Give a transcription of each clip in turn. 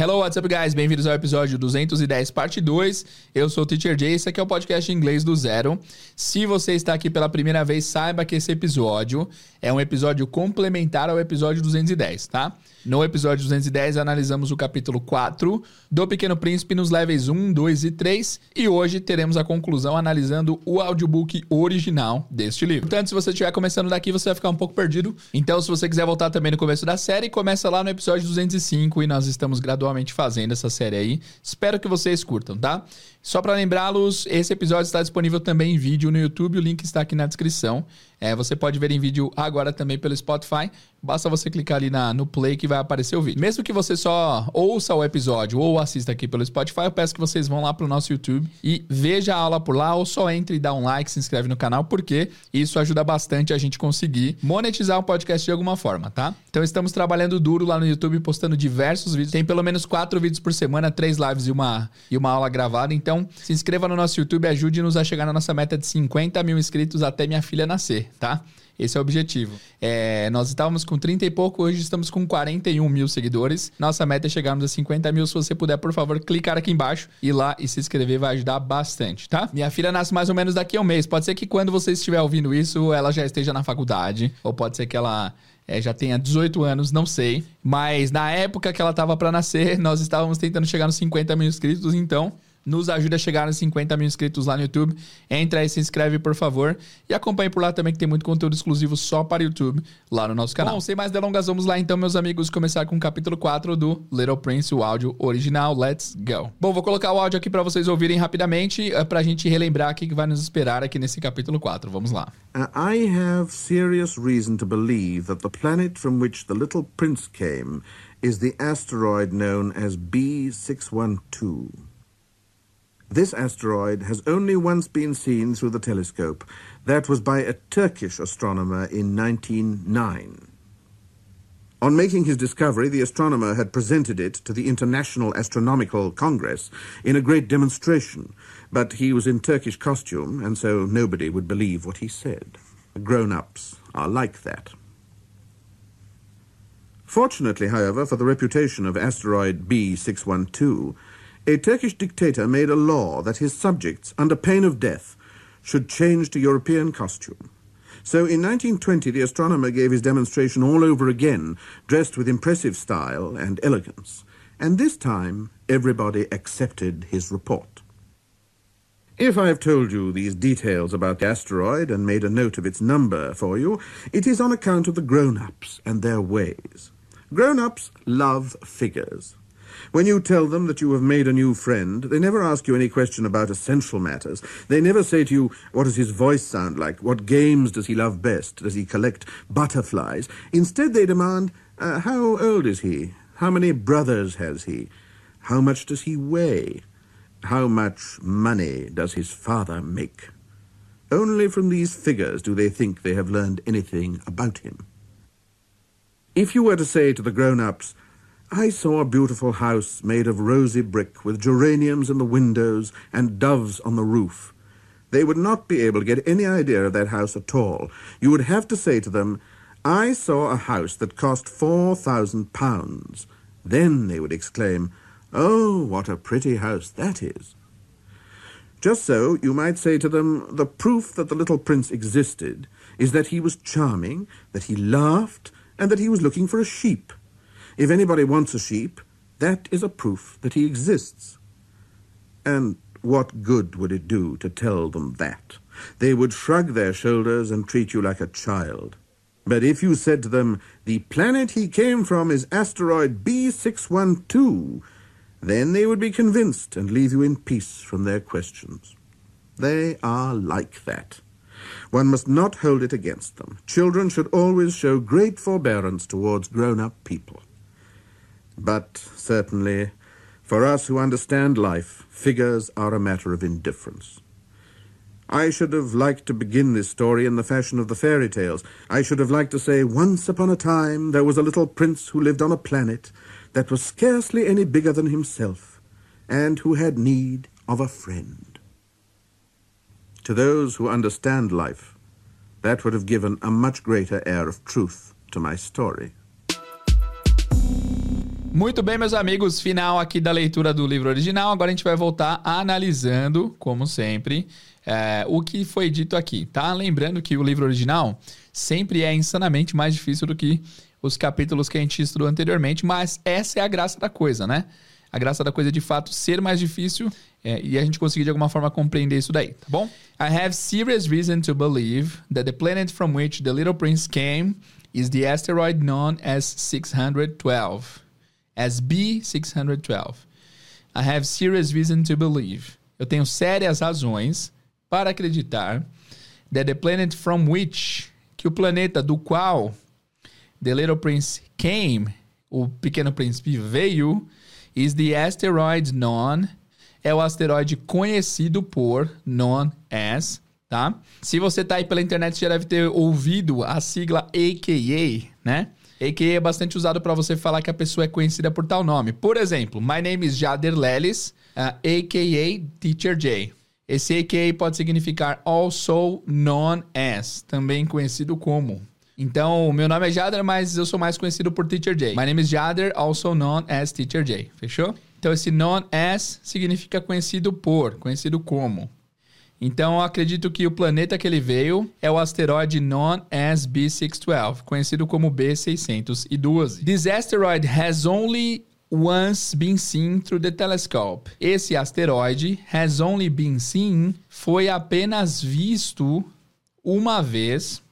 Hello, what's up, guys? Bem-vindos ao episódio 210, parte 2. Eu sou o Teacher Jay, esse aqui é o podcast de inglês do zero. Se você está aqui pela primeira vez, saiba que esse episódio é um episódio complementar ao episódio 210, tá? No episódio 210, analisamos o capítulo 4 do Pequeno Príncipe nos levels 1, 2 e 3. E hoje teremos a conclusão analisando o audiobook original deste livro. Portanto, se você estiver começando daqui, você vai ficar um pouco perdido. Então, se você quiser voltar também no começo da série, começa lá no episódio 205 e nós estamos gradualmente fazendo essa série aí. Espero que vocês curtam, tá? Só para lembrá-los, esse episódio está disponível também em vídeo no YouTube, o link está aqui na descrição. É, você pode ver em vídeo agora também pelo Spotify. Basta você clicar ali na, no play que vai aparecer o vídeo. Mesmo que você só ouça o episódio ou assista aqui pelo Spotify, eu peço que vocês vão lá pro nosso YouTube e veja a aula por lá ou só entre e dá um like, se inscreve no canal, porque isso ajuda bastante a gente conseguir monetizar o podcast de alguma forma, tá? Então estamos trabalhando duro lá no YouTube, postando diversos vídeos. Tem pelo menos quatro vídeos por semana, três lives e uma, e uma aula gravada. Então se inscreva no nosso YouTube, ajude-nos a chegar na nossa meta de 50 mil inscritos até minha filha nascer tá? Esse é o objetivo. É, nós estávamos com 30 e pouco, hoje estamos com 41 mil seguidores. Nossa meta é chegarmos a 50 mil. Se você puder, por favor, clicar aqui embaixo, ir lá e se inscrever, vai ajudar bastante, tá? Minha filha nasce mais ou menos daqui a um mês. Pode ser que quando você estiver ouvindo isso, ela já esteja na faculdade, ou pode ser que ela é, já tenha 18 anos, não sei. Mas na época que ela estava para nascer, nós estávamos tentando chegar nos 50 mil inscritos, então nos ajude a chegar nos 50 mil inscritos lá no YouTube. Entra aí, se inscreve, por favor. E acompanhe por lá também, que tem muito conteúdo exclusivo só para o YouTube lá no nosso canal. Bom, sem mais delongas, vamos lá então, meus amigos, começar com o capítulo 4 do Little Prince, o áudio original. Let's go. Bom, vou colocar o áudio aqui para vocês ouvirem rapidamente, eh, para a gente relembrar o que vai nos esperar aqui nesse capítulo 4. Vamos lá. Uh, I have serious reason to believe that the planet from which the Little Prince came is the asteroid known as B612. This asteroid has only once been seen through the telescope. That was by a Turkish astronomer in 1909. On making his discovery, the astronomer had presented it to the International Astronomical Congress in a great demonstration, but he was in Turkish costume, and so nobody would believe what he said. Grown-ups are like that. Fortunately, however, for the reputation of asteroid B612, a Turkish dictator made a law that his subjects, under pain of death, should change to European costume. So in 1920, the astronomer gave his demonstration all over again, dressed with impressive style and elegance. And this time, everybody accepted his report. If I've told you these details about the asteroid and made a note of its number for you, it is on account of the grown-ups and their ways. Grown-ups love figures. When you tell them that you have made a new friend, they never ask you any question about essential matters. They never say to you, what does his voice sound like? What games does he love best? Does he collect butterflies? Instead, they demand, uh, how old is he? How many brothers has he? How much does he weigh? How much money does his father make? Only from these figures do they think they have learned anything about him. If you were to say to the grown-ups, I saw a beautiful house made of rosy brick with geraniums in the windows and doves on the roof. They would not be able to get any idea of that house at all. You would have to say to them, I saw a house that cost four thousand pounds. Then they would exclaim, Oh, what a pretty house that is. Just so, you might say to them, the proof that the little prince existed is that he was charming, that he laughed, and that he was looking for a sheep. If anybody wants a sheep, that is a proof that he exists. And what good would it do to tell them that? They would shrug their shoulders and treat you like a child. But if you said to them, the planet he came from is asteroid B612, then they would be convinced and leave you in peace from their questions. They are like that. One must not hold it against them. Children should always show great forbearance towards grown-up people. But certainly, for us who understand life, figures are a matter of indifference. I should have liked to begin this story in the fashion of the fairy tales. I should have liked to say, Once upon a time there was a little prince who lived on a planet that was scarcely any bigger than himself, and who had need of a friend. To those who understand life, that would have given a much greater air of truth to my story. Muito bem, meus amigos, final aqui da leitura do livro original. Agora a gente vai voltar analisando, como sempre, é, o que foi dito aqui, tá? Lembrando que o livro original sempre é insanamente mais difícil do que os capítulos que a gente estudou anteriormente, mas essa é a graça da coisa, né? A graça da coisa é de fato ser mais difícil é, e a gente conseguir de alguma forma compreender isso daí, tá bom? I have serious reason to believe that the planet from which the Little Prince came is the asteroid known as 612, as B612. I have serious reason to believe. Eu tenho sérias razões para acreditar that the planet from which, que o planeta do qual The Little Prince came, o Pequeno Príncipe veio, is the asteroid known, é o asteroide conhecido por, known as, tá? Se você tá aí pela internet, já deve ter ouvido a sigla AKA, né? AKA é bastante usado para você falar que a pessoa é conhecida por tal nome. Por exemplo, my name is Jader Lelis, uh, AKA Teacher J. Esse AKA pode significar also known as, também conhecido como. Então, meu nome é Jader, mas eu sou mais conhecido por Teacher J. My name is Jader, also known as Teacher J. Fechou? Então, esse known as significa conhecido por, conhecido como. Então, eu acredito que o planeta que ele veio é o asteroide known as B612, conhecido como B612. This asteroid has only once been seen through the telescope. Esse asteroide has only been seen foi apenas visto uma vez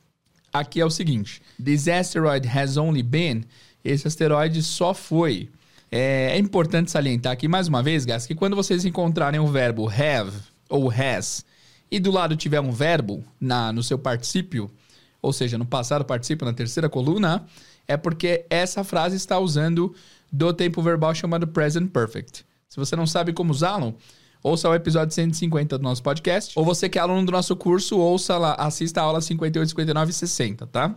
aqui é o seguinte: This asteroid has only been. Esse asteroide só foi. É, é importante salientar aqui mais uma vez, Gas, que quando vocês encontrarem o verbo have ou has e do lado tiver um verbo na no seu particípio, ou seja, no passado particípio na terceira coluna, é porque essa frase está usando do tempo verbal chamado present perfect. Se você não sabe como usá-lo, ouça o episódio 150 do nosso podcast. Ou você que é aluno do nosso curso, ouça lá, assista a aula 58, 59 e 60, tá?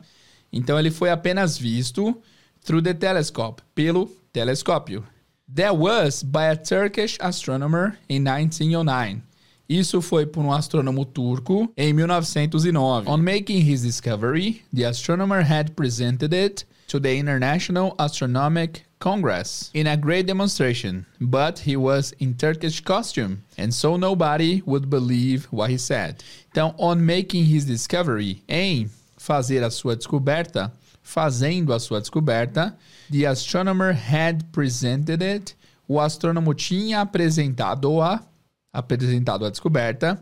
Então ele foi apenas visto through the telescope, pelo telescópio. That was by a Turkish astronomer in 1909. Isso foi por um astrônomo turco em 1909. On making his discovery, the astronomer had presented it to the International Astronomic Congress in a great demonstration, but he was in Turkish costume, and so nobody would believe what he said. Então, on making his discovery, em fazer a sua descoberta, fazendo a sua descoberta, the astronomer had presented it, o astrônomo tinha apresentado-a, apresentado a descoberta,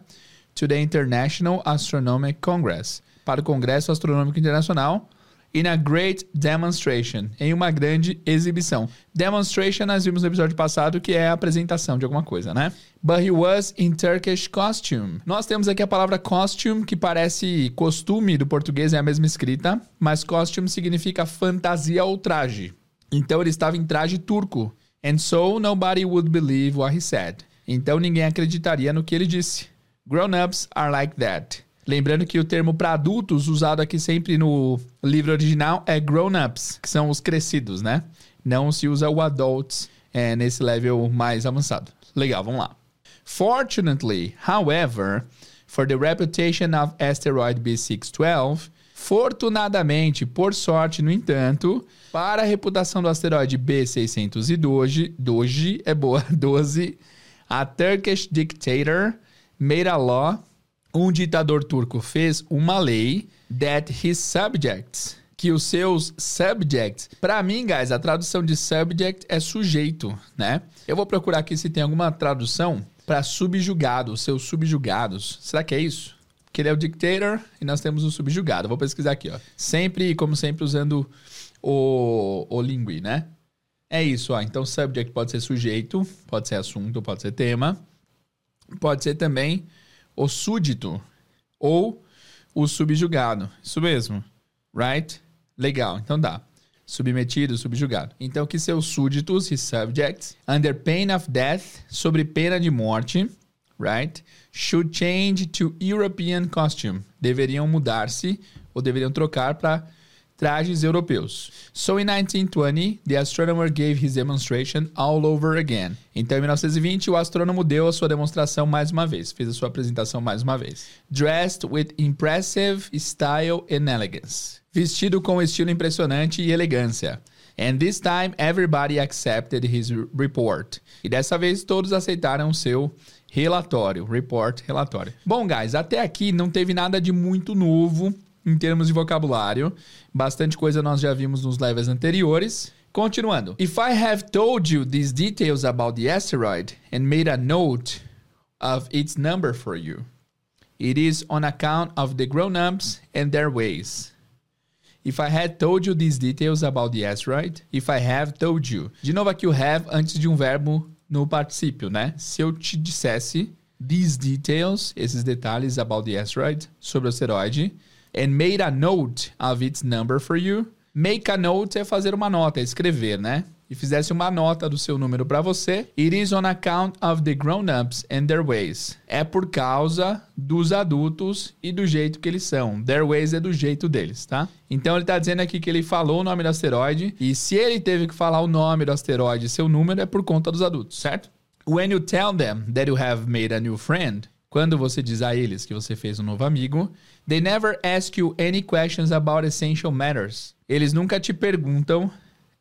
to the International Astronomic Congress, para o Congresso Astronômico Internacional, in a great demonstration, em uma grande exibição. Demonstration nós vimos no episódio passado que é a apresentação de alguma coisa, né? But he was in Turkish costume. Nós temos aqui a palavra costume, que parece costume do português, é a mesma escrita, mas costume significa fantasia ou traje. Então ele estava em traje turco. And so nobody would believe what he said. Então ninguém acreditaria no que ele disse. Grown-ups are like that. Lembrando que o termo para adultos, usado aqui sempre no livro original, é grown-ups, que são os crescidos, né? Não se usa o adults é, nesse level mais avançado. Legal, vamos lá. Fortunately, however, for the reputation of asteroid B612, fortunadamente, por sorte, no entanto, para a reputação do asteroide B612, Doge é boa, 12, a Turkish dictator made a law um ditador turco fez uma lei that his subjects, que os seus subjects, para mim, guys, a tradução de subject é sujeito, né? Eu vou procurar aqui se tem alguma tradução para subjugado, seus subjugados. Será que é isso? Que ele é o dictator e nós temos o subjugado. Vou pesquisar aqui, ó. Sempre, como sempre, usando o, o lingui, né? É isso, ó. Então, subject pode ser sujeito, pode ser assunto, pode ser tema. Pode ser também o súdito ou o subjugado. Isso mesmo. Right? Legal. Então dá. Submetido, subjugado. Então, que seus súditos, his subjects, under pain of death, sobre pena de morte, right? Should change to European costume. Deveriam mudar-se ou deveriam trocar para trajes europeus. So in 1920, the astronomer gave his demonstration all over again. Então em 1920, o astrônomo deu a sua demonstração mais uma vez, fez a sua apresentação mais uma vez. Dressed with impressive style and elegance. Vestido com estilo impressionante e elegância. And this time everybody accepted his report. E dessa vez todos aceitaram o seu relatório, report, relatório. Bom, guys, até aqui não teve nada de muito novo em termos de vocabulário. Bastante coisa nós já vimos nos levels anteriores. Continuando. If I have told you these details about the asteroid and made a note of its number for you, it is on account of the grown-ups and their ways. If I had told you these details about the asteroid, if I have told you. De novo aqui o have antes de um verbo no particípio, né? Se eu te dissesse these details, esses detalhes about the asteroid, sobre o asteroide, and made a note of its number for you. Make a note é fazer uma nota, é escrever, né? E fizesse uma nota do seu número para você. It is on account of the grown-ups and their ways. É por causa dos adultos e do jeito que eles são. Their ways é do jeito deles, tá? Então ele tá dizendo aqui que ele falou o nome do asteroide. E se ele teve que falar o nome do asteroide e seu número, é por conta dos adultos, certo? When you tell them that you have made a new friend, quando você diz a eles que você fez um novo amigo, they never ask you any questions about essential matters. Eles nunca te perguntam,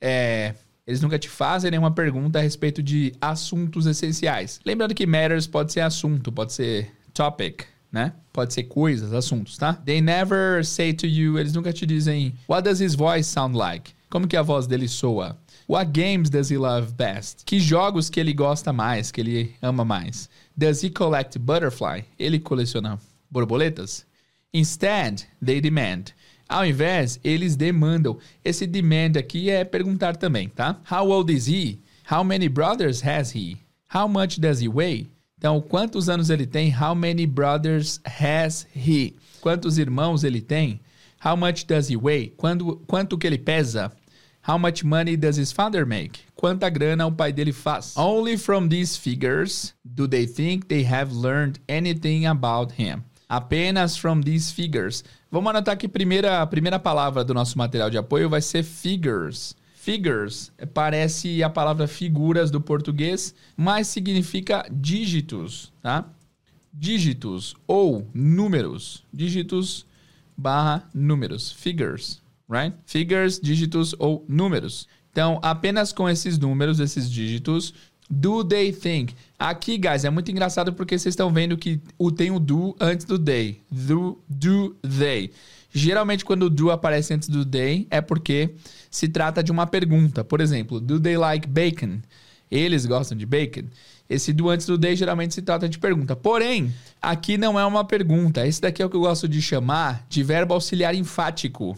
é, eles nunca te fazem nenhuma pergunta a respeito de assuntos essenciais. Lembrando que matters pode ser assunto, pode ser topic, né? Pode ser coisas, assuntos, tá? They never say to you, eles nunca te dizem, what does his voice sound like? Como que a voz dele soa? What games does he love best? Que jogos que ele gosta mais, que ele ama mais? Does he collect butterfly? Ele coleciona borboletas? Instead, they demand. Ao invés, eles demandam. Esse demand aqui é perguntar também, tá? How old is he? How many brothers has he? How much does he weigh? Então, quantos anos ele tem? How many brothers has he? Quantos irmãos ele tem? How much does he weigh? Quando, quanto que ele pesa? How much money does his father make? Quanta grana o pai dele faz? Only from these figures do they think they have learned anything about him. Apenas from these figures. Vamos anotar que primeira, a primeira palavra do nosso material de apoio vai ser figures. Figures parece a palavra figuras do português, mas significa dígitos, tá? Dígitos ou números. Dígitos barra números. Figures right? Figures, dígitos ou números. Então, apenas com esses números, esses dígitos, do they think? Aqui, guys, é muito engraçado porque vocês estão vendo que o tem o do antes do they. Do, do they. Geralmente, quando o do aparece antes do they, é porque se trata de uma pergunta. Por exemplo, do they like bacon? Eles gostam de bacon? Esse do antes do they geralmente se trata de pergunta. Porém, aqui não é uma pergunta. Esse daqui é o que eu gosto de chamar de verbo auxiliar enfático.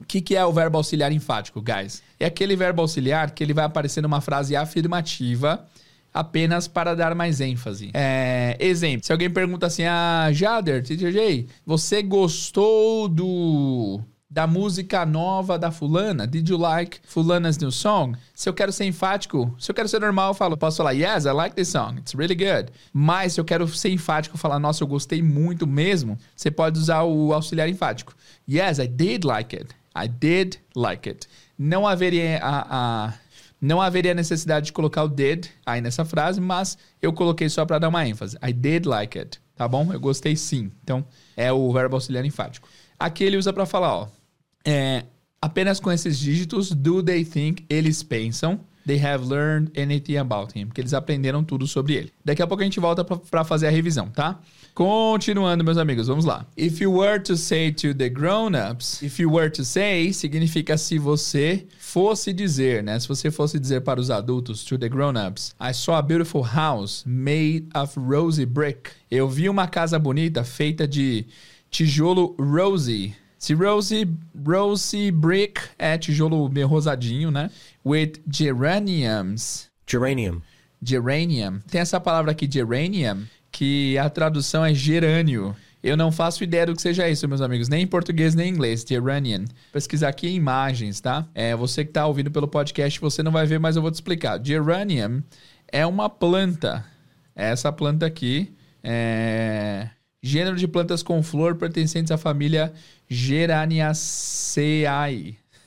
O que, que é o verbo auxiliar enfático, guys? É aquele verbo auxiliar que ele vai aparecer numa frase afirmativa apenas para dar mais ênfase. É, exemplo, se alguém pergunta assim, ah, Jader, TJ, você gostou do da música nova da fulana? Did you like fulana's new song? Se eu quero ser enfático, se eu quero ser normal, eu falo, posso falar, yes, I like this song, it's really good. Mas se eu quero ser enfático, falar, nossa, eu gostei muito mesmo, você pode usar o auxiliar enfático. Yes, I did like it. I did like it. Não haveria a, a não haveria necessidade de colocar o did aí nessa frase, mas eu coloquei só para dar uma ênfase. I did like it, tá bom? Eu gostei sim. Então, é o verbo auxiliar enfático. Aqui ele usa para falar, ó, é, apenas com esses dígitos, do they think, eles pensam, they have learned anything about him, porque eles aprenderam tudo sobre ele. Daqui a pouco a gente volta para fazer a revisão, tá? Continuando, meus amigos, vamos lá. If you were to say to the grown-ups, if you were to say significa se você fosse dizer, né? Se você fosse dizer para os adultos, to the grown-ups, I saw a beautiful house made of rosy brick. Eu vi uma casa bonita feita de tijolo rosy. Se rosy, rosy brick é tijolo meio rosadinho, né? With geraniums. Geranium. Geranium. Tem essa palavra aqui, geranium, que a tradução é gerânio. Eu não faço ideia do que seja isso, meus amigos, nem em português nem em inglês, geranium. Pesquisar aqui imagens, tá? É, você que está ouvindo pelo podcast, você não vai ver, mas eu vou te explicar. Geranium é uma planta. Essa planta aqui é gênero de plantas com flor pertencentes à família Geraniaceae.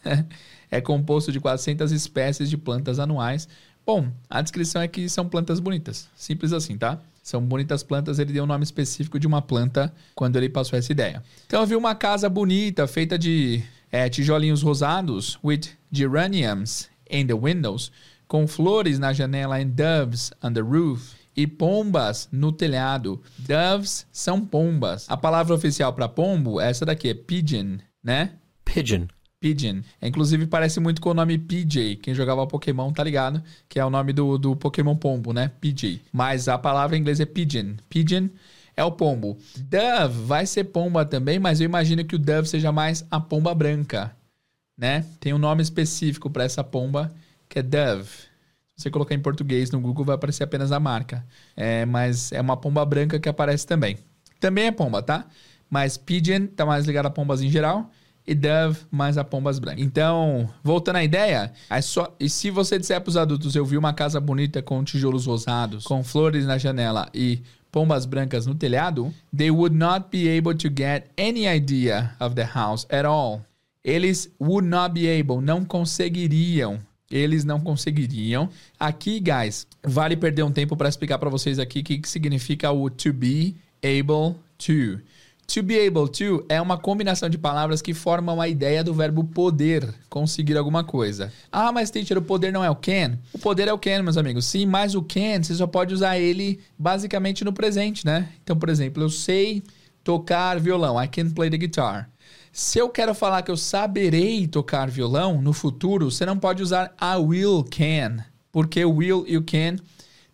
é composto de 400 espécies de plantas anuais. Bom, a descrição é que são plantas bonitas. Simples assim, tá? São bonitas plantas, ele deu um nome específico de uma planta quando ele passou essa ideia. Então eu vi uma casa bonita, feita de É, tijolinhos rosados with geraniums in the windows, com flores na janela and doves on the roof. E pombas no telhado. Doves são pombas. A palavra oficial para pombo é essa daqui, é pigeon, né? Pigeon. Pigeon. Inclusive parece muito com o nome PJ. Quem jogava Pokémon tá ligado? Que é o nome do, do Pokémon pombo, né? PJ. Mas a palavra em inglês é pigeon. Pigeon é o pombo. Dove vai ser pomba também, mas eu imagino que o dove seja mais a pomba branca, né? Tem um nome específico para essa pomba que é dove. Se você colocar em português no Google vai aparecer apenas a marca. É, mas é uma pomba branca que aparece também. Também é pomba, tá? Mas pigeon tá mais ligado a pombas em geral e Dove mais a Pombas Brancas. Então, voltando à ideia, é só, e se você disser para os adultos, eu vi uma casa bonita com tijolos rosados, com flores na janela e pombas brancas no telhado, they would not be able to get any idea of the house at all. Eles would not be able, não conseguiriam. Eles não conseguiriam. Aqui, guys, vale perder um tempo para explicar para vocês aqui o que, que significa o to be able to. To be able to é uma combinação de palavras que formam a ideia do verbo poder, conseguir alguma coisa. Ah, mas teacher, o poder não é o can? O poder é o can, meus amigos. Sim, mas o can, você só pode usar ele basicamente no presente, né? Então, por exemplo, eu sei tocar violão. I can play the guitar. Se eu quero falar que eu saberei tocar violão no futuro, você não pode usar I will can, porque will e o can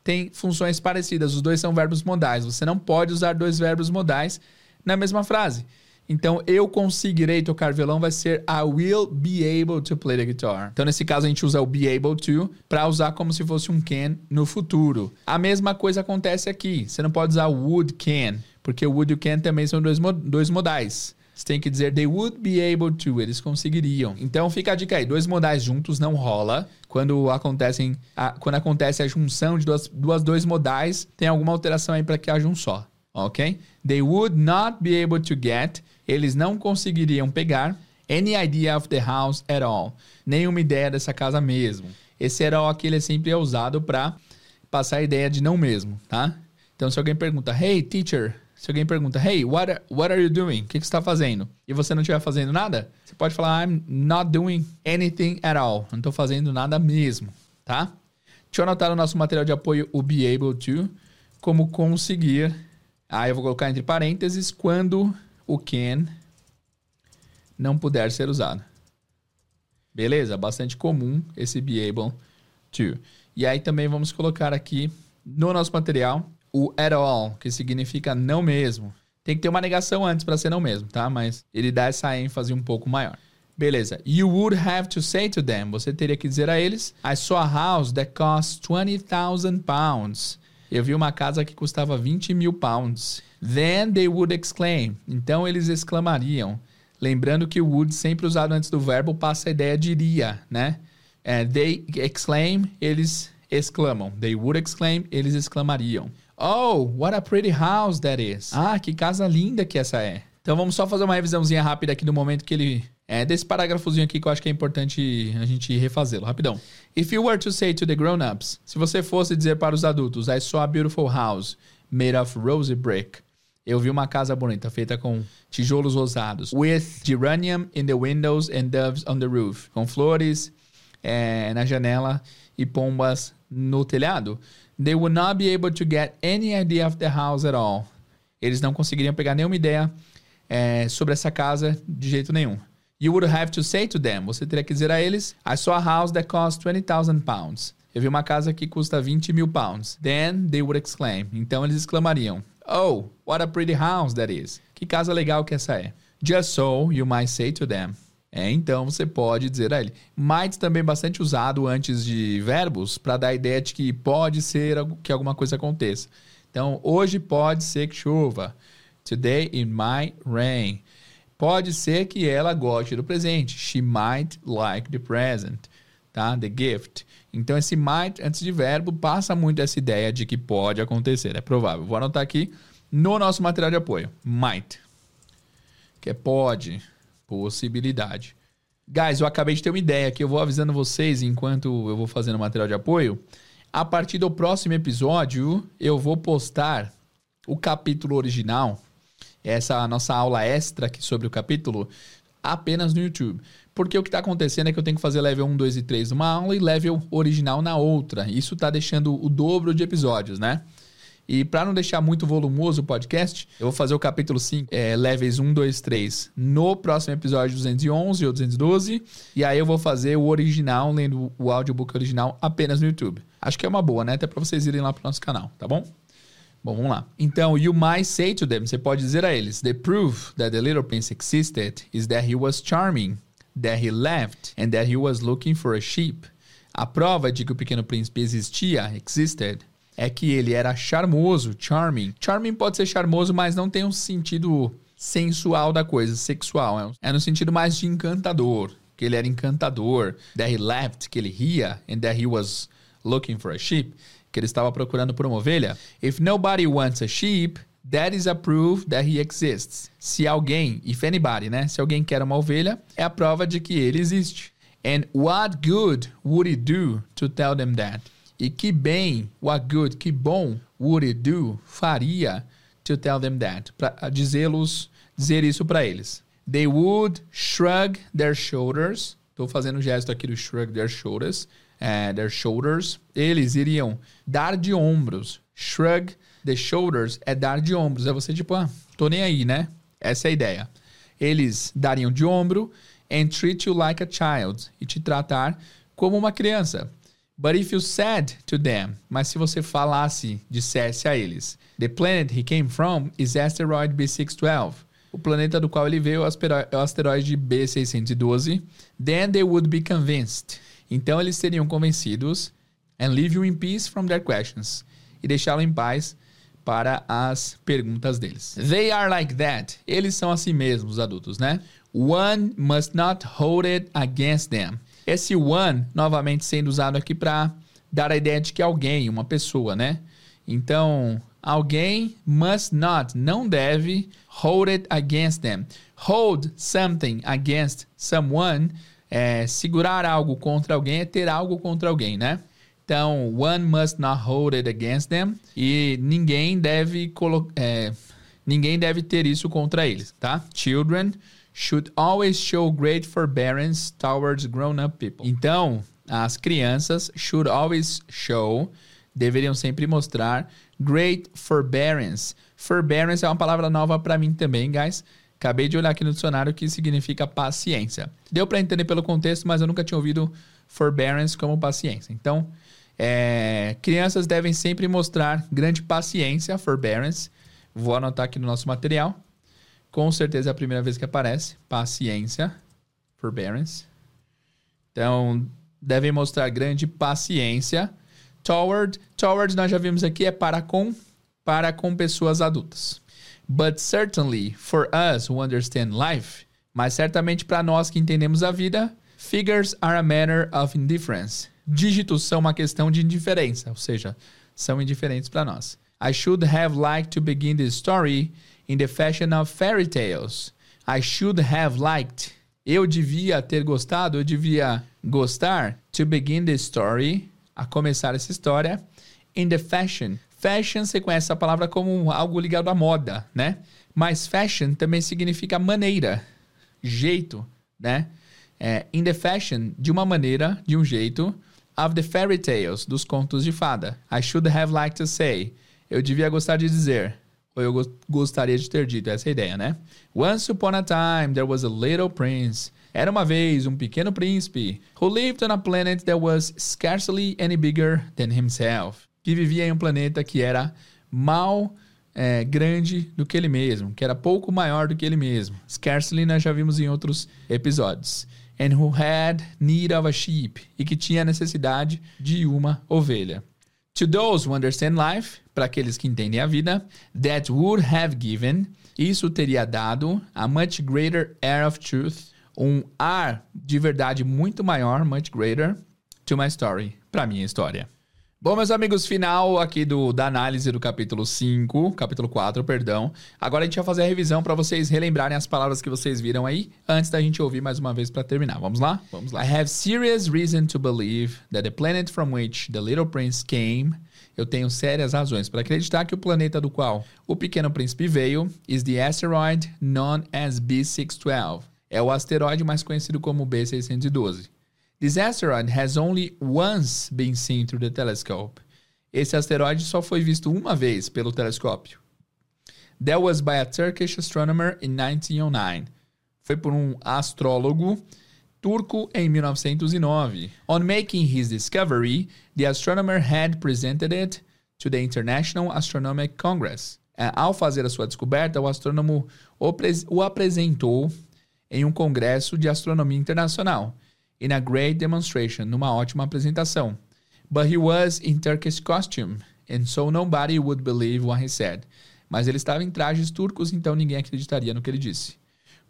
têm funções parecidas. Os dois são verbos modais. Você não pode usar dois verbos modais na mesma frase. Então, eu conseguirei tocar violão vai ser I will be able to play the guitar. Então, nesse caso, a gente usa o be able to para usar como se fosse um can no futuro. A mesma coisa acontece aqui. Você não pode usar would can, porque o would e o can também são dois, dois modais. Você tem que dizer they would be able to, eles conseguiriam. Então fica a dica aí, dois modais juntos não rola. Quando acontecem, a, quando acontece a junção de duas, duas dois modais, tem alguma alteração aí para que haja um só ok? They would not be able to get, eles não conseguiriam pegar any idea of the house at all, nenhuma ideia dessa casa mesmo. Esse at all aqui ele é sempre é usado para passar a ideia de não mesmo, tá? Então se alguém pergunta, hey teacher, se alguém pergunta, hey, what are, what are you doing? O que, que você está fazendo? E você não estiver fazendo nada, você pode falar, I'm not doing anything at all. Não estou fazendo nada mesmo, tá? Deixa eu anotar no nosso material de apoio o be able to, como conseguir Aí eu vou colocar entre parênteses quando o can não puder ser usado. Beleza? Bastante comum esse be able to. E aí também vamos colocar aqui no nosso material o at all, que significa não mesmo. Tem que ter uma negação antes para ser não mesmo, tá? Mas ele dá essa ênfase um pouco maior. Beleza. You would have to say to them. Você teria que dizer a eles: I saw a house that cost 20,000 pounds. Eu vi uma casa que custava 20 mil pounds. Then they would exclaim. Então eles exclamariam. Lembrando que o would, sempre usado antes do verbo, passa a ideia de iria, né? É, they exclaim, eles exclamam. They would exclaim, eles exclamariam. Oh, what a pretty house that is. Ah, que casa linda que essa é. Então vamos só fazer uma revisãozinha rápida aqui do momento que ele é desse parágrafozinho aqui que eu acho que é importante a gente refazê-lo. Rapidão. If you were to say to the grown-ups, se você fosse dizer para os adultos, I saw a beautiful house made of rosy brick. Eu vi uma casa bonita feita com tijolos rosados. With geranium in the windows and doves on the roof. Com flores é, na janela e pombas no telhado. They would not be able to get any idea of the house at all. Eles não conseguiriam pegar nenhuma ideia é, sobre essa casa de jeito nenhum. You would have to say to them, você teria que dizer a eles, I saw a house that cost 20,000 pounds. Eu vi uma casa que custa 20 mil pounds. Then they would exclaim. Então eles exclamariam, Oh, what a pretty house that is. Que casa legal que essa é. Just so you might say to them. É, então você pode dizer a ele. Might também bastante usado antes de verbos para dar a ideia de que pode ser que alguma coisa aconteça. Então, hoje pode ser que chova. Today it might rain. Pode ser que ela goste do presente. She might like the present, tá? The gift. Então esse might antes de verbo passa muito essa ideia de que pode acontecer, é provável. Vou anotar aqui no nosso material de apoio. Might. Que é pode, possibilidade. Guys, eu acabei de ter uma ideia que eu vou avisando vocês enquanto eu vou fazendo o material de apoio. A partir do próximo episódio, eu vou postar o capítulo original essa nossa aula extra aqui sobre o capítulo apenas no YouTube. Porque o que está acontecendo é que eu tenho que fazer level 1, 2 e 3 numa aula e level original na outra. Isso está deixando o dobro de episódios, né? E para não deixar muito volumoso o podcast, eu vou fazer o capítulo 5, é, levels 1, 2, 3, no próximo episódio 211 ou 212. E aí eu vou fazer o original, lendo o audiobook original apenas no YouTube. Acho que é uma boa, né? Até para vocês irem lá pro nosso canal, tá bom? Bom, vamos lá. Então, you might say to them, você pode dizer a eles, the proof that the little prince existed is that he was charming, that he left, and that he was looking for a sheep. A prova de que o pequeno príncipe existia, existed, é que ele era charmoso, charming. Charming pode ser charmoso, mas não tem um sentido sensual da coisa, sexual. É no sentido mais de encantador, que ele era encantador. That he left, que ele ria, and that he was looking for a sheep que ele estava procurando por uma ovelha. If nobody wants a sheep, that is a proof that he exists. Se alguém, if anybody, né? Se alguém quer uma ovelha, é a prova de que ele existe. And what good would it do to tell them that? E que bem, what good, que bom would it do, faria to tell them that, para dizê-los, dizer isso para eles. They would shrug their shoulders. Estou fazendo o gesto aqui do shrug their shoulders uh, their shoulders, eles iriam dar de ombros. Shrug the shoulders é dar de ombros. É você tipo, ah, tô nem aí, né? Essa é a ideia. Eles dariam de ombro and treat you like a child e te tratar como uma criança. But if you said to them, mas se você falasse, dissesse a eles, the planet he came from is asteroid B612. O planeta do qual ele veio é o asteroide B612. Then they would be convinced. Então eles seriam convencidos and leave you in peace from their questions e deixá-lo em paz para as perguntas deles. They are like that. Eles são assim mesmos, os adultos, né? One must not hold it against them. Esse one, novamente sendo usado aqui para dar a ideia de que alguém, uma pessoa, né? Então, alguém must not, não deve hold it against them. Hold something against someone é, segurar algo contra alguém é ter algo contra alguém, né? Então, one must not hold it against them. E ninguém deve é, ninguém deve ter isso contra eles, tá? Children should always show great forbearance towards grown-up people. Então, as crianças should always show, deveriam sempre mostrar great forbearance. Forbearance é uma palavra nova para mim também, guys. Acabei de olhar aqui no dicionário que significa paciência. Deu para entender pelo contexto, mas eu nunca tinha ouvido forbearance como paciência. Então, é, crianças devem sempre mostrar grande paciência, forbearance. Vou anotar aqui no nosso material. Com certeza é a primeira vez que aparece. Paciência, forbearance. Então, devem mostrar grande paciência. Toward, toward nós já vimos aqui, é para com, para com pessoas adultas. But certainly for us who understand life, mas certamente para nós que entendemos a vida, figures are a matter of indifference. Dígitos são uma questão de indiferença, ou seja, são indiferentes para nós. I should have liked to begin this story in the fashion of fairy tales. I should have liked. Eu devia ter gostado, eu devia gostar to begin this story, a começar essa história, in the fashion Fashion, você conhece essa palavra como algo ligado à moda, né? Mas fashion também significa maneira, jeito, né? É, in the fashion, de uma maneira, de um jeito, of the fairy tales, dos contos de fada. I should have liked to say. Eu devia gostar de dizer. Ou eu gostaria de ter dito. Essa é ideia, né? Once upon a time, there was a little prince. Era uma vez um pequeno príncipe who lived on a planet that was scarcely any bigger than himself que vivia em um planeta que era mal é, grande do que ele mesmo, que era pouco maior do que ele mesmo. Scarcely nós já vimos em outros episódios. And who had need of a sheep, e que tinha necessidade de uma ovelha. To those who understand life, para aqueles que entendem a vida, that would have given, isso teria dado a much greater air of truth, um ar de verdade muito maior, much greater, to my story, para minha história. Bom, meus amigos, final aqui do, da análise do capítulo 5, capítulo 4, perdão. Agora a gente vai fazer a revisão para vocês relembrarem as palavras que vocês viram aí, antes da gente ouvir mais uma vez para terminar. Vamos lá? Vamos lá. I have serious reason to believe that the planet from which the little prince came eu tenho sérias razões para acreditar que o planeta do qual o pequeno príncipe veio is the asteroid known as B612. é o asteroide mais conhecido como B612. This asteroid has only once been seen through the telescope. Esse asteroide só foi visto uma vez pelo telescópio. That was by a Turkish astronomer in 1909. Foi por um astrólogo turco em 1909. On making his discovery, the astronomer had presented it to the International Astronomical Congress. É, ao fazer a sua descoberta, o astrônomo o apresentou em um congresso de astronomia internacional, in a great demonstration, numa ótima apresentação. But he was in Turkish costume, and so nobody would believe what he said. Mas ele estava em trajes turcos, então ninguém acreditaria no que ele disse.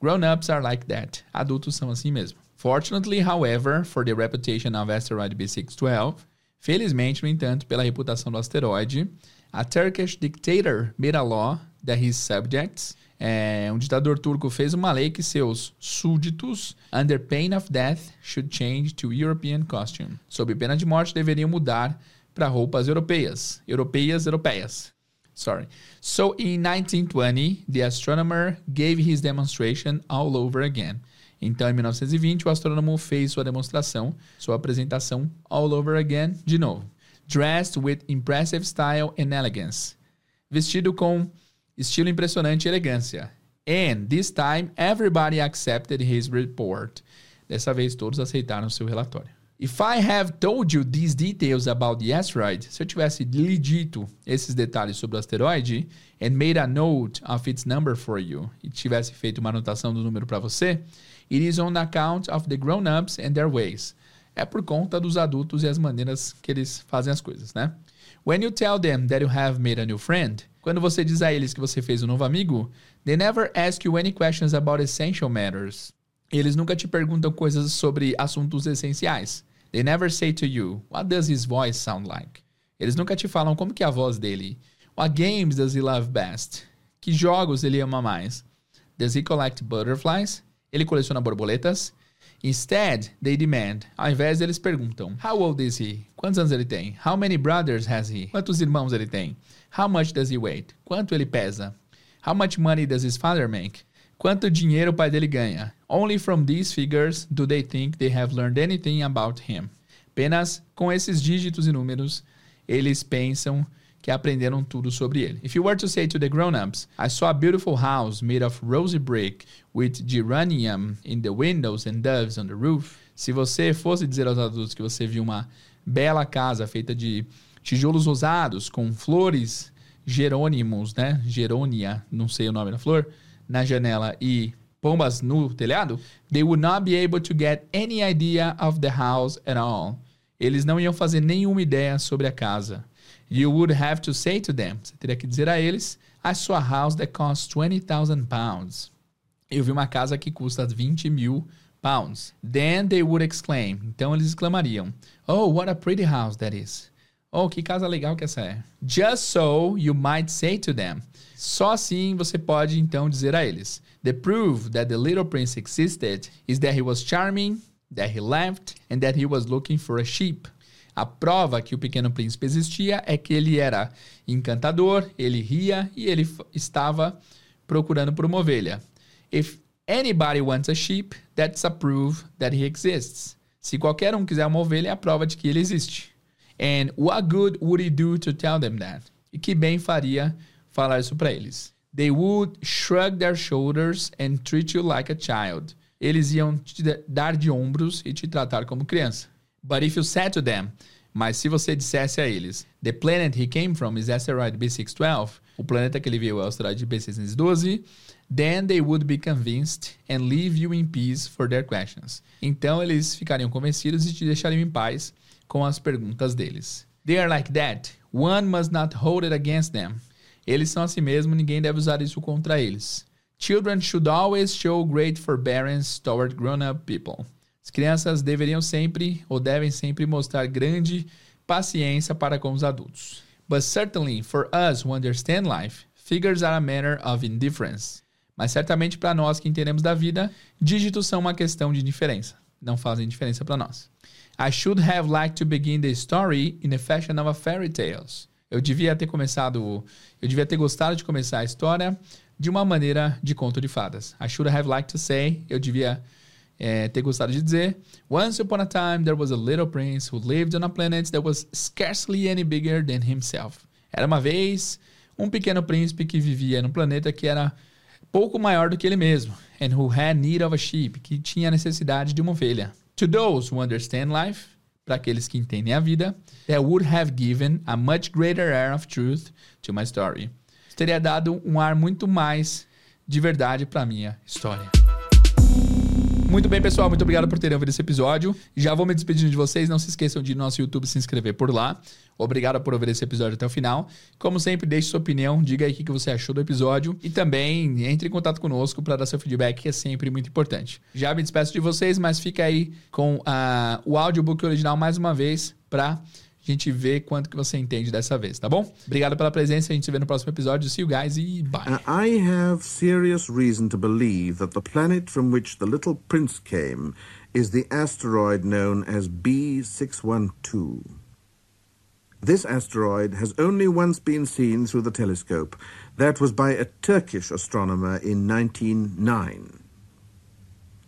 Grown-ups are like that. Adultos são assim mesmo. Fortunately, however, for the reputation of asteroid B612, felizmente, no entanto, pela reputação do asteroide, a Turkish dictator made a law that his subjects, é, um ditador turco fez uma lei que seus súditos, under pain of death, should change to European costume. Sob pena de morte, deveriam mudar para roupas europeias. Europeias, europeias. Sorry. So in 1920, the astronomer gave his demonstration all over again. Então, em 1920, o astrônomo fez sua demonstração, sua apresentação all over again, de novo. Dressed with impressive style and elegance. Vestido com estilo impressionante e elegância. And this time, everybody accepted his report. Dessa vez, todos aceitaram seu relatório. If I have told you these details about the asteroid, se eu tivesse lhe dito esses detalhes sobre o asteroide and made a note of its number for you, e tivesse feito uma anotação do número para você, it is on account of the grown-ups and their ways. É por conta dos adultos e as maneiras que eles fazem as coisas, né? When you tell them that you have made a new friend, quando você diz a eles que você fez um novo amigo, they never ask you any questions about essential matters. Eles nunca te perguntam coisas sobre assuntos essenciais. They never say to you, what does his voice sound like? Eles nunca te falam como que é a voz dele. What games does he love best? Que jogos ele ama mais? Does he collect butterflies? Ele coleciona borboletas? Instead, they demand. Ao invés, eles perguntam: How old is he? Quantos anos ele tem? How many brothers has he? Quantos irmãos ele tem? How much does he weigh? Quanto ele pesa? How much money does his father make? Quanto dinheiro o pai dele ganha? Only from these figures do they think they have learned anything about him. Apenas com esses dígitos e números, eles pensam que aprenderam tudo sobre ele. If you were to say to the grown-ups, I saw a beautiful house made of rosy brick with geranium in the windows and doves on the roof. Se você fosse dizer aos adultos que você viu uma bela casa feita de tijolos rosados com flores gerônimos, né? Gerônia, não sei o nome da flor na janela e pombas no telhado, they would not be able to get any idea of the house at all. Eles não iam fazer nenhuma ideia sobre a casa. You would have to say to them, você teria que dizer a eles, a house that costs 20,000 pounds. Eu vi uma casa que custa 20 mil pounds. Then they would exclaim. Então eles exclamariam, Oh, what a pretty house that is. Oh, que casa legal que essa é. Just so you might say to them. Só assim você pode então dizer a eles: The proof that the little prince existed is that he was charming, that he laughed, and that he was looking for a sheep. A prova que o pequeno príncipe existia é que ele era encantador, ele ria e ele estava procurando por uma ovelha. If anybody wants a sheep, that's a proof that he exists. Se qualquer um quiser uma ovelha, é a prova de que ele existe. And what good would it do to tell them that? E que bem faria falar isso para eles. They would shrug their shoulders and treat you like a child. Eles iam te dar de ombros e te tratar como criança. But if you said to them, mas se você dissesse a eles, the planet he came from is asteroid B612, o planeta que ele veio é o asteroide B612, then they would be convinced and leave you in peace for their questions. Então eles ficariam convencidos e te deixariam em paz com as perguntas deles. They are like that. One must not hold it against them. Eles são assim mesmo, ninguém deve usar isso contra eles. Children should always show great forbearance toward grown-up people. As crianças deveriam sempre ou devem sempre mostrar grande paciência para com os adultos. But certainly for us who understand life, figures are a matter of indifference. Mas certamente para nós que entendemos da vida, dígitos são uma questão de indiferença. Não fazem diferença para nós. I should have liked to begin the story in the fashion of a fairy tales. Eu devia ter começado, eu devia ter gostado de começar a história de uma maneira de conto de fadas. I should have liked to say, eu devia é, ter gostado de dizer. Once upon a time, there was a little prince who lived on a planet that was scarcely any bigger than himself. Era uma vez um pequeno príncipe que vivia num planeta que era pouco maior do que ele mesmo, and who had need of a sheep, que tinha necessidade de uma ovelha. To those who understand life, para aqueles que entendem a vida, that would have given a much greater air of truth to my story. Teria dado um ar muito mais de verdade para minha história. Muito bem, pessoal. Muito obrigado por terem ouvido esse episódio. Já vou me despedindo de vocês. Não se esqueçam de ir no nosso YouTube se inscrever por lá. Obrigado por ouvir esse episódio até o final. Como sempre, deixe sua opinião, diga aí o que você achou do episódio e também entre em contato conosco para dar seu feedback, que é sempre muito importante. Já me despeço de vocês, mas fica aí com uh, o audiobook original mais uma vez para gente vê quanto que você entende dessa vez, tá bom? Obrigado pela presença, a gente se vê no próximo episódio. See you guys e bye. I have serious reason to believe that the planet from which the little prince came is the asteroid known as B612. This asteroid has only once been seen through the telescope. That was by a Turkish astronomer in 1909.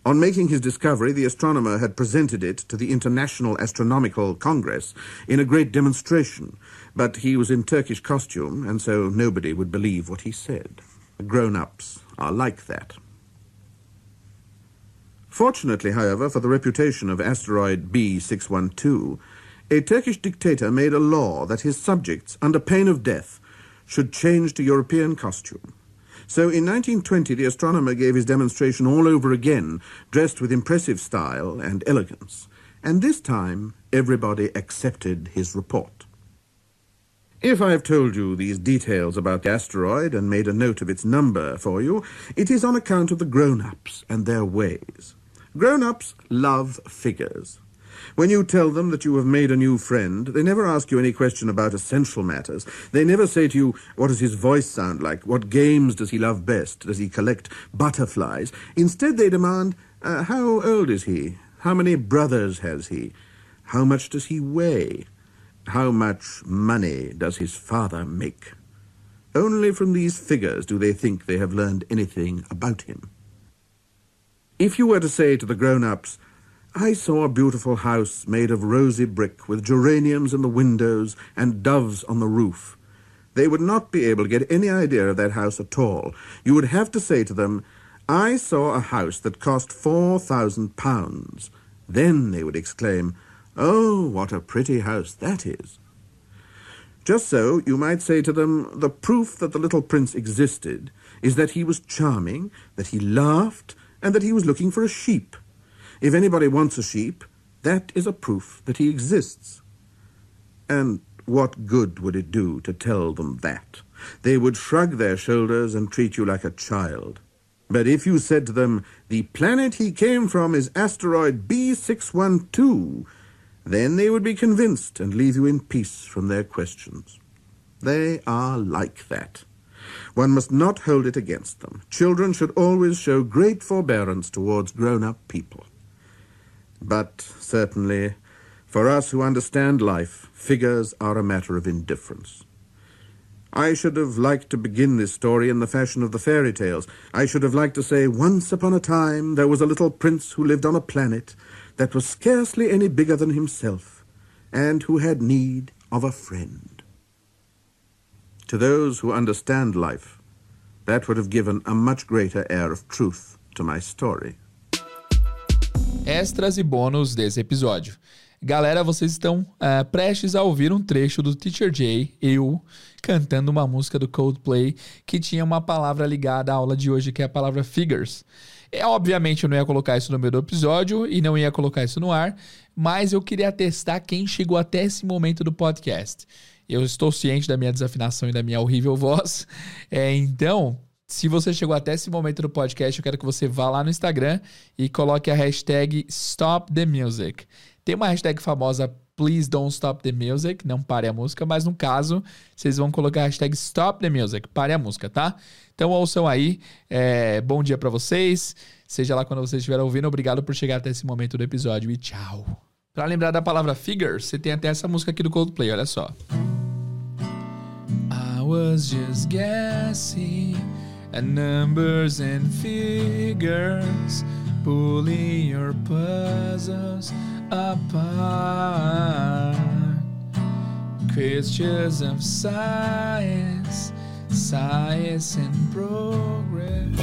On making his discovery, the astronomer had presented it to the International Astronomical Congress in a great demonstration, but he was in Turkish costume, and so nobody would believe what he said. Grown-ups are like that. Fortunately, however, for the reputation of asteroid B612, a Turkish dictator made a law that his subjects, under pain of death, should change to European costume. So in 1920, the astronomer gave his demonstration all over again, dressed with impressive style and elegance. And this time, everybody accepted his report. If I have told you these details about the asteroid and made a note of its number for you, it is on account of the grown-ups and their ways. Grown-ups love figures. When you tell them that you have made a new friend, they never ask you any question about essential matters. They never say to you, what does his voice sound like? What games does he love best? Does he collect butterflies? Instead, they demand, uh, how old is he? How many brothers has he? How much does he weigh? How much money does his father make? Only from these figures do they think they have learned anything about him. If you were to say to the grown-ups, I saw a beautiful house made of rosy brick with geraniums in the windows and doves on the roof. They would not be able to get any idea of that house at all. You would have to say to them, I saw a house that cost four thousand pounds. Then they would exclaim, Oh, what a pretty house that is. Just so, you might say to them, the proof that the little prince existed is that he was charming, that he laughed, and that he was looking for a sheep. If anybody wants a sheep, that is a proof that he exists. And what good would it do to tell them that? They would shrug their shoulders and treat you like a child. But if you said to them, the planet he came from is asteroid B612, then they would be convinced and leave you in peace from their questions. They are like that. One must not hold it against them. Children should always show great forbearance towards grown-up people. But certainly, for us who understand life, figures are a matter of indifference. I should have liked to begin this story in the fashion of the fairy tales. I should have liked to say, Once upon a time there was a little prince who lived on a planet that was scarcely any bigger than himself, and who had need of a friend. To those who understand life, that would have given a much greater air of truth to my story. Extras e bônus desse episódio. Galera, vocês estão uh, prestes a ouvir um trecho do Teacher Jay, eu, cantando uma música do Coldplay que tinha uma palavra ligada à aula de hoje, que é a palavra figures. É, obviamente eu não ia colocar isso no meio do episódio e não ia colocar isso no ar, mas eu queria testar quem chegou até esse momento do podcast. Eu estou ciente da minha desafinação e da minha horrível voz, é, então se você chegou até esse momento do podcast, eu quero que você vá lá no Instagram e coloque a hashtag Stop the Music. Tem uma hashtag famosa Please Don't Stop the Music, não pare a música, mas no caso, vocês vão colocar a hashtag Stop the Music, pare a música, tá? Então ouçam aí, é, bom dia para vocês, seja lá quando vocês estiverem ouvindo, obrigado por chegar até esse momento do episódio e tchau. Para lembrar da palavra figure, você tem até essa música aqui do Coldplay, olha só. Música was just guessing at numbers and figures, pulling your puzzles apart. Questions of science, science and progress.